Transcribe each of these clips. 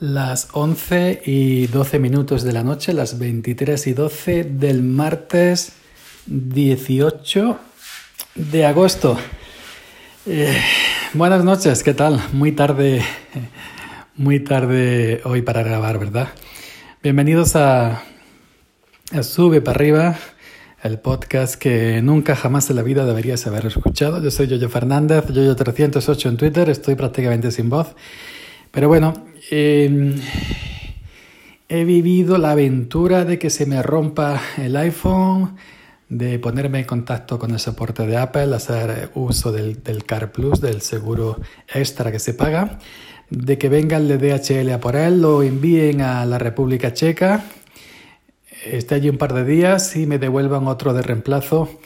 Las 11 y 12 minutos de la noche, las 23 y 12 del martes 18 de agosto. Eh, buenas noches, ¿qué tal? Muy tarde, muy tarde hoy para grabar, ¿verdad? Bienvenidos a, a Sube para arriba, el podcast que nunca jamás en la vida deberías haber escuchado. Yo soy Yoyo Fernández, Yoyo308 en Twitter, estoy prácticamente sin voz. Pero bueno, Em, he vivido la aventura de que se me rompa el iPhone, de ponerme en contacto con el soporte de Apple, hacer uso del, del Car Plus, del seguro extra que se paga, de que venga el DHL a por él, lo envíen a la República Checa, esté allí un par de días y me devuelvan otro de reemplazo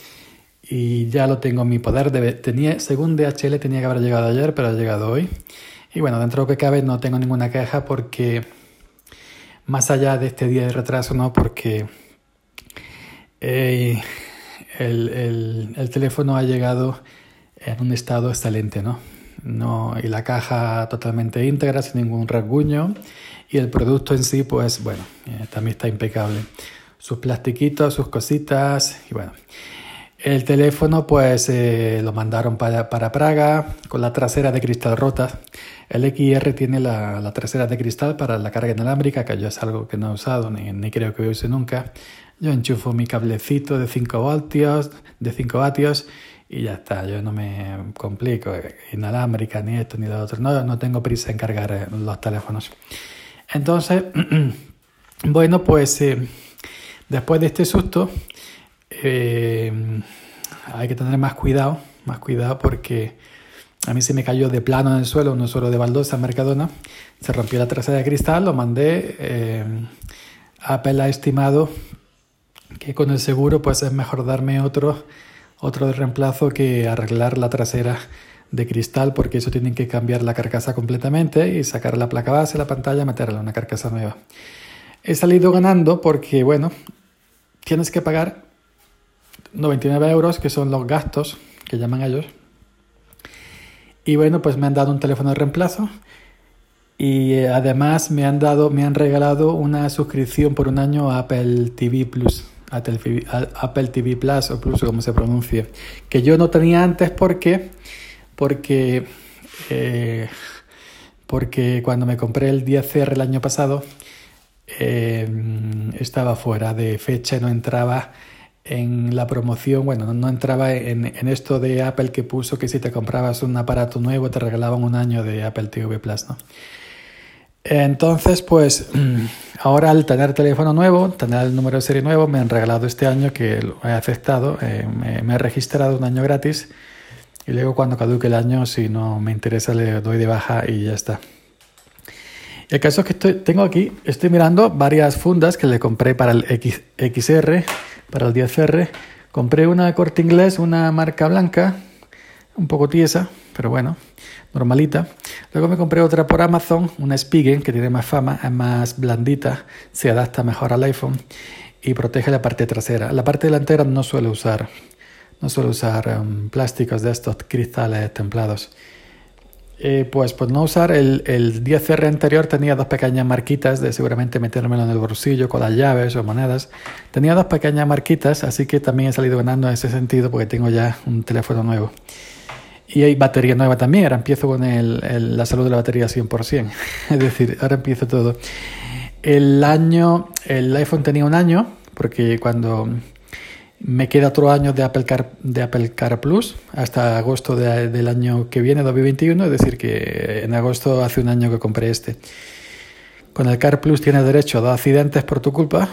y ya lo tengo en mi poder. tenía, según DHL tenía que haber llegado ayer, pero ha llegado hoy. Y bueno, dentro de lo que cabe no tengo ninguna queja porque más allá de este día de retraso, no, porque eh, el, teléfono ha llegado en un estado excelente, ¿no? no y la caja totalmente íntegra, sin ningún rasguño. Y el producto en sí, pues bueno, eh, también está impecable. Sus plastiquitos, sus cositas, y bueno. El teléfono pues eh, lo mandaron para, para, Praga con la trasera de cristal rota. El XR tiene la, la, trasera de cristal para la carga inalámbrica, que yo es algo que no he usado ni, creo que use nunca. Yo enchufo mi cablecito de 5 voltios, de 5 vatios y ya está. Yo no me complico, inalámbrica ni esto ni lo otro. No, no tengo prisa en cargar eh, los teléfonos. Entonces, bueno, pues eh, después de este susto eh, hay que tener más cuidado, más cuidado porque a mí se me cayó de plano en el suelo, no solo de baldosa Mercadona, se rompió la trasera de cristal, lo mandé, eh, Apple ha estimado que con el seguro pues es mejor darme otro, otro de reemplazo que arreglar la trasera de cristal porque eso tienen que cambiar la carcasa completamente y sacar la placa base, la pantalla, meterla en una carcasa nueva. He salido ganando porque, bueno, tienes que pagar 99 euros, que son los gastos que llaman ellos. Y bueno, pues me han dado un teléfono de reemplazo y eh, además me han dado, me han regalado una suscripción por un año a Apple TV Plus, Apple TV Plus o Plus, como se pronuncie, que yo no tenía antes porque, porque, eh, porque cuando me compré el 10R el año pasado eh, estaba fuera de fecha, no entraba en la promoción, bueno, no, entraba en, esto de Apple que puso que si te comprabas un aparato nuevo te regalaban un año de Apple TV Plus, ¿no? Entonces, pues ahora al tener teléfono nuevo, tener el número de serie nuevo, me han regalado este año que lo he aceptado, eh, me, he registrado un año gratis y luego cuando caduque el año, si no me interesa, le doy de baja y ya está. El caso es que estoy, tengo aquí, estoy mirando varias fundas que le compré para el XR para el 10R. Compré una corte inglés, una marca blanca, un poco tiesa, pero bueno, normalita. Luego me compré otra por Amazon, una Spigen, que tiene más fama, es más blandita, se adapta mejor al iPhone y protege la parte trasera. La parte delantera no suelo usar, no suelo usar um, plásticos de estos cristales templados. Eh, pues por no usar el, el 10R anterior tenía dos pequeñas marquitas de seguramente metérmelo en el bolsillo con las llaves o monedas. Tenía dos pequeñas marquitas, así que también he salido ganando en ese sentido porque tengo ya un teléfono nuevo. Y hay batería nueva también, ahora empiezo con el, la salud de la batería 100%. es decir, ahora empiezo todo. El año, el iPhone tenía un año, porque cuando me queda otro año de Apple Car, de Apple Car Plus hasta agosto del año que viene, 2021, es decir, que en agosto hace un año que compré este. Con el Car Plus tienes derecho a dos accidentes por tu culpa.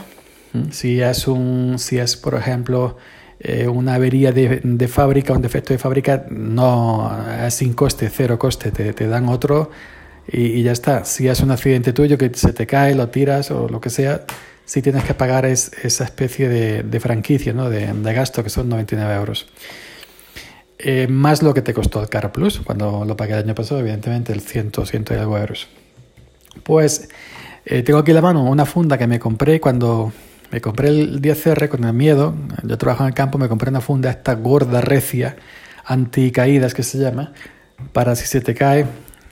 Si es, un, si es por ejemplo, eh, una avería de, de, fábrica, un defecto de fábrica, no es sin coste, cero coste, te, te dan otro y, y, ya está. Si es un accidente tuyo que se te cae, lo tiras o lo que sea, si tienes que pagar es, esa especie de, franquicia, ¿no? de, gasto, que son 99 euros. Eh, más lo que te costó el Car Plus, cuando lo pagué el año pasado, evidentemente, el 100, 100 y algo euros. Pues eh, tengo aquí en la mano una funda que me compré cuando me compré el 10R con el miedo. Yo trabajo en el campo, me compré una funda, esta gorda recia, anti caídas que se llama, para si se te cae,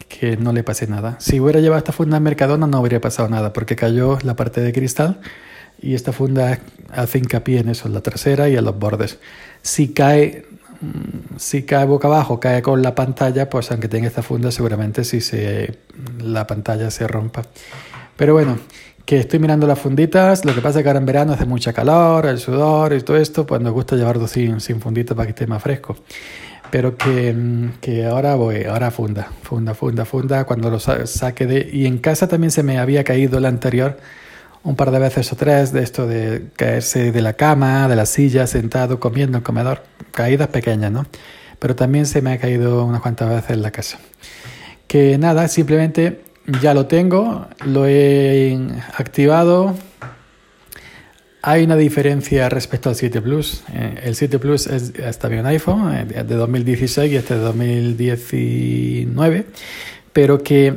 que no le pase nada. Si hubiera llevado esta funda en Mercadona no habría pasado nada porque cayó la parte de cristal y esta funda hace hincapié en eso, en la trasera y en los bordes. Si cae, mm, si cae boca abajo, cae con la pantalla, pues aunque tenga esta funda seguramente si se, la pantalla se rompa. Pero bueno, que estoy mirando las funditas, lo que pasa es que ahora en verano hace mucha calor, el sudor y todo esto, pues nos gusta llevarlo sin, sin fundita para que esté más fresco. Pero que, mm, que ahora voy, ahora funda, funda, funda, funda, cuando lo saque de... Y en casa también se me había caído el anterior un par de veces o tres de esto de caerse de la cama, de la silla, sentado, comiendo en comedor, caídas pequeñas, ¿no? Pero también se me ha caído unas cuantas veces en la casa. Que nada, simplemente ya lo tengo, lo he activado. Hay una diferencia respecto al 7 Plus. Eh, el 7 Plus es, está bien iPhone, eh, de 2016 y este de 2019, pero que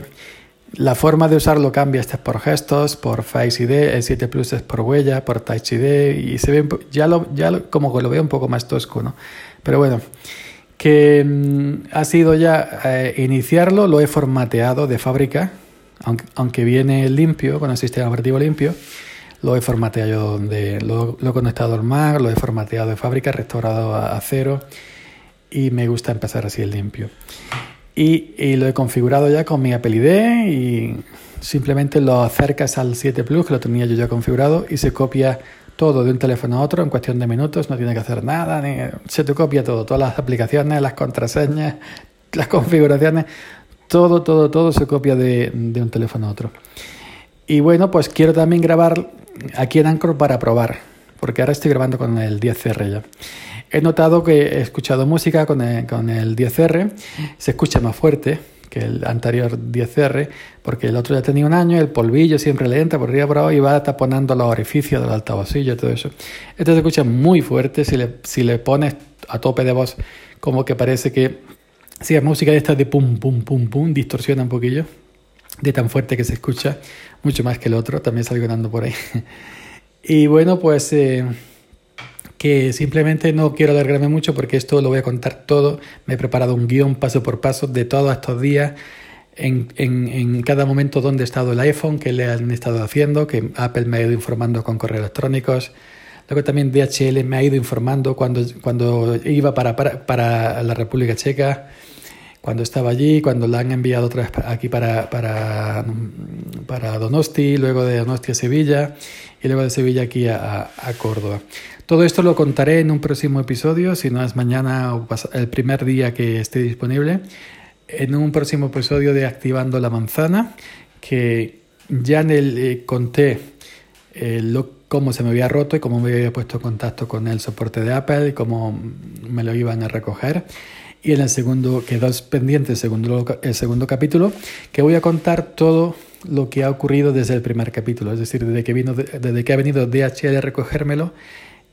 la forma de usarlo cambia, este es por gestos, por Face ID, el 7 Plus es por huella, por Touch ID y se ve ya lo ya como que lo veo un poco más tosco, ¿no? Pero bueno, que mm, ha sido ya eh, iniciarlo, lo he formateado de fábrica, aunque, viene limpio, con el sistema operativo limpio, lo he formateado donde lo, he conectado al Mac, lo he formateado de fábrica, restaurado a, cero y me gusta empezar así el limpio. Y, lo he configurado ya con mi Apple ID y simplemente lo acercas al 7 Plus, que lo tenía yo ya configurado, y se copia todo de un teléfono a otro en cuestión de minutos, no tiene que hacer nada, se te copia todo, todas las aplicaciones, las contraseñas, las configuraciones, todo, todo, todo se copia de, un teléfono a otro. Y bueno, pues quiero también grabar aquí en Anchor para probar, porque ahora estoy grabando con el 10R ya. He notado que he escuchado música con el, con el 10R, se escucha más fuerte que el anterior 10R, porque el otro ya tenía un año, el polvillo siempre le entra por arriba por abajo y va taponando los orificios del altavocillo y todo eso. Este se escucha muy fuerte, si le, si le pones a tope de voz, como que parece que si la música de esta de pum, pum, pum, pum, distorsiona un poquillo, de tan fuerte que se escucha, mucho más que el otro, también salgo ganando por ahí. y bueno, pues... Eh, que simplemente no quiero alargarme mucho porque esto lo voy a contar todo. Me he preparado un guion paso por paso de todos estos días, en, en, en, cada momento donde ha estado el iPhone, qué le han estado haciendo, que Apple me ha ido informando con correos electrónicos. Luego también DHL me ha ido informando cuando, cuando iba para, para, para la República Checa, cuando estaba allí, cuando la han enviado otra vez aquí para, para, para Donosti, luego de Donosti a Sevilla y luego de Sevilla aquí a, a Córdoba. Todo esto lo contaré en un próximo episodio, si no es mañana o el primer día que esté disponible, en un próximo episodio de Activando la Manzana, que ya en el, eh, conté eh, cómo se me había roto y cómo me había puesto en contacto con el soporte de Apple y cómo me lo iban a recoger. Y en el segundo, quedó pendiente el segundo, el segundo capítulo, que voy a contar todo lo que ha ocurrido desde el primer capítulo, es decir, desde que, vino, desde que ha venido DHL a recogérmelo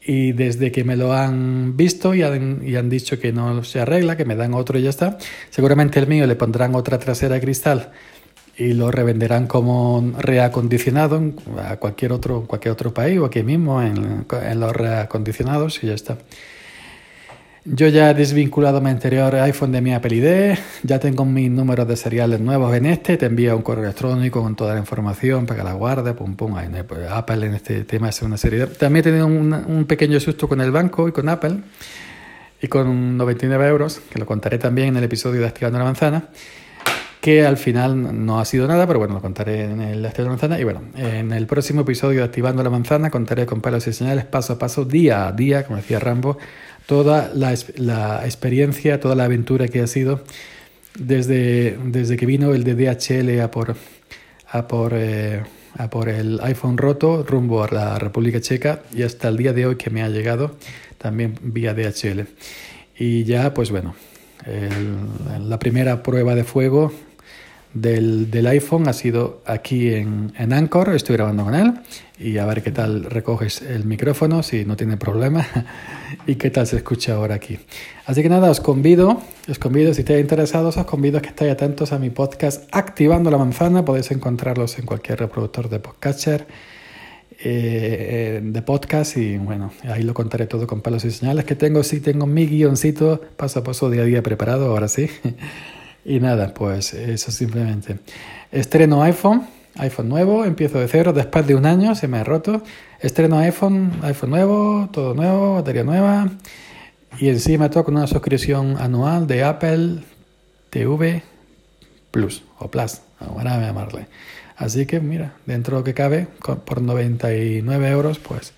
y desde que me lo han visto y han, y han dicho que no se arregla, que me dan otro y ya está, seguramente el mío le pondrán otra trasera de cristal y lo revenderán como reacondicionado a cualquier otro, cualquier otro país o aquí mismo en, en los reacondicionados y ya está. Yo ya he desvinculado mi anterior iPhone de mi Apple ID, ya tengo mis números de seriales nuevos en este, te envía un correo electrónico con toda la información para que la guarde, pum pum, pues, Apple en este tema es una serie. También he tenido un, un, pequeño susto con el banco y con Apple y con 99 euros, que lo contaré también en el episodio de Activando la Manzana, que al final no ha sido nada, pero bueno, lo contaré en el Activando la Manzana. Y bueno, en el próximo episodio de Activando la Manzana contaré con palos y señales paso a paso, día a día, como decía Rambo, toda la, experiencia, toda la aventura que ha sido desde, desde que vino el de DHL a por, a por, eh, a por el iPhone roto rumbo a la República Checa y hasta el día de hoy que me ha llegado también vía DHL. Y ya, pues bueno, la primera prueba de fuego del, del, iPhone ha sido aquí en, en, Anchor, estoy grabando con él y a ver qué tal recoges el micrófono, si no tiene problema y qué tal se escucha ahora aquí. Así que nada, os convido, os convido, si estáis interesados, os convido a que estéis atentos a mi podcast Activando la Manzana, podéis encontrarlos en cualquier reproductor de podcatcher. Eh, de podcast y bueno, ahí lo contaré todo con palos y señales que tengo, sí tengo mi guioncito paso a paso día a día preparado, ahora sí. Y nada, pues eso simplemente. Estreno iPhone, iPhone nuevo, empiezo de cero, después de un año se me ha roto. Estreno iPhone, iPhone nuevo, todo nuevo, batería nueva. Y encima toca una suscripción anual de Apple TV Plus o Plus, ahora a llamarle. Así que mira, dentro de lo que cabe, por 99 euros, pues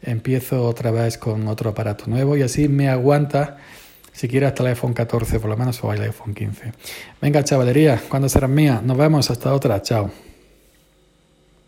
empiezo otra vez con otro aparato nuevo y así me aguanta siquiera hasta el iPhone 14 por lo menos o el iPhone 15. Venga, chavalería, cuando será mía? Nos vemos hasta otra. Chao.